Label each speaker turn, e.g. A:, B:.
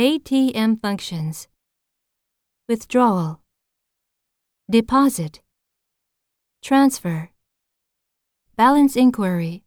A: ATM functions. Withdrawal, deposit, transfer, balance inquiry,